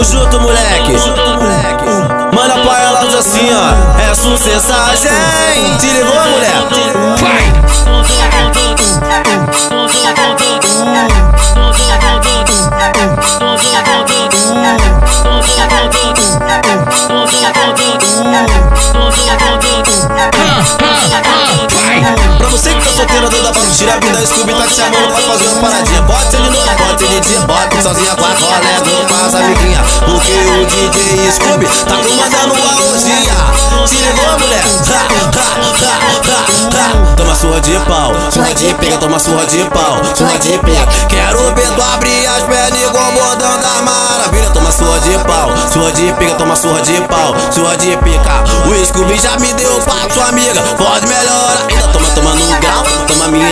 Tamo junto, moleque. Manda pra elas assim, ó. É sucessagem. Te ligou, mulher? Tá pra curtir a vida, Scooby tá te chamando pra fazer uma paradinha. Bota ele no bota ele de bota, sozinha com a colega, com as amiguinhas. Porque o DJ Scooby tá comandando a orgia. Se ligou, mulher? Toma surra de pau, surra de pega, toma surra de pau, surra de pega. Quero ver tu abrir as pernas igual bordão da maravilha. Toma surra de pau, surra de pega, toma surra de pau, surra de pica. O Scooby já me deu pra sua amiga, pode melhorar.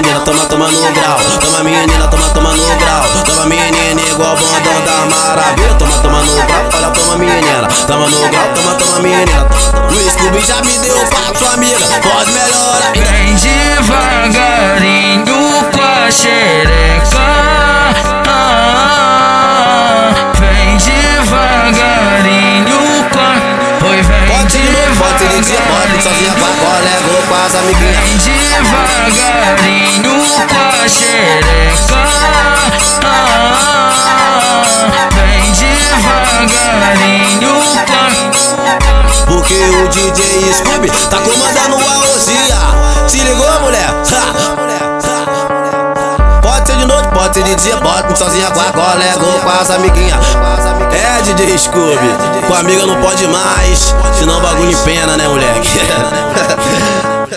Menina, toma, toma no grau. Toma menina, toma, toma no grau. Toma menina igual bordão da maravilha. Toma, toma no grau, olha, toma menina. Toma no grau, toma, toma menina. O Scooby já me deu pra sua amiga, pode melhorar. Vem devagarinho com a xereca. Ah, Vem devagarinho com a. Oi, vem Bote de novo, bote ele de bote, sozinha a colega com as amiguinhas. Devagarinho com a xereca. Ah, Vem devagarinho com. Porque o DJ Scooby tá comandando a orgia. Se ligou, mulher? Ha! Pode ser de noite, pode ser de dia, bota sozinha com a colega ou com as amiguinhas. É, DJ Scooby, com a amiga não pode mais, senão o bagulho empena, né, moleque?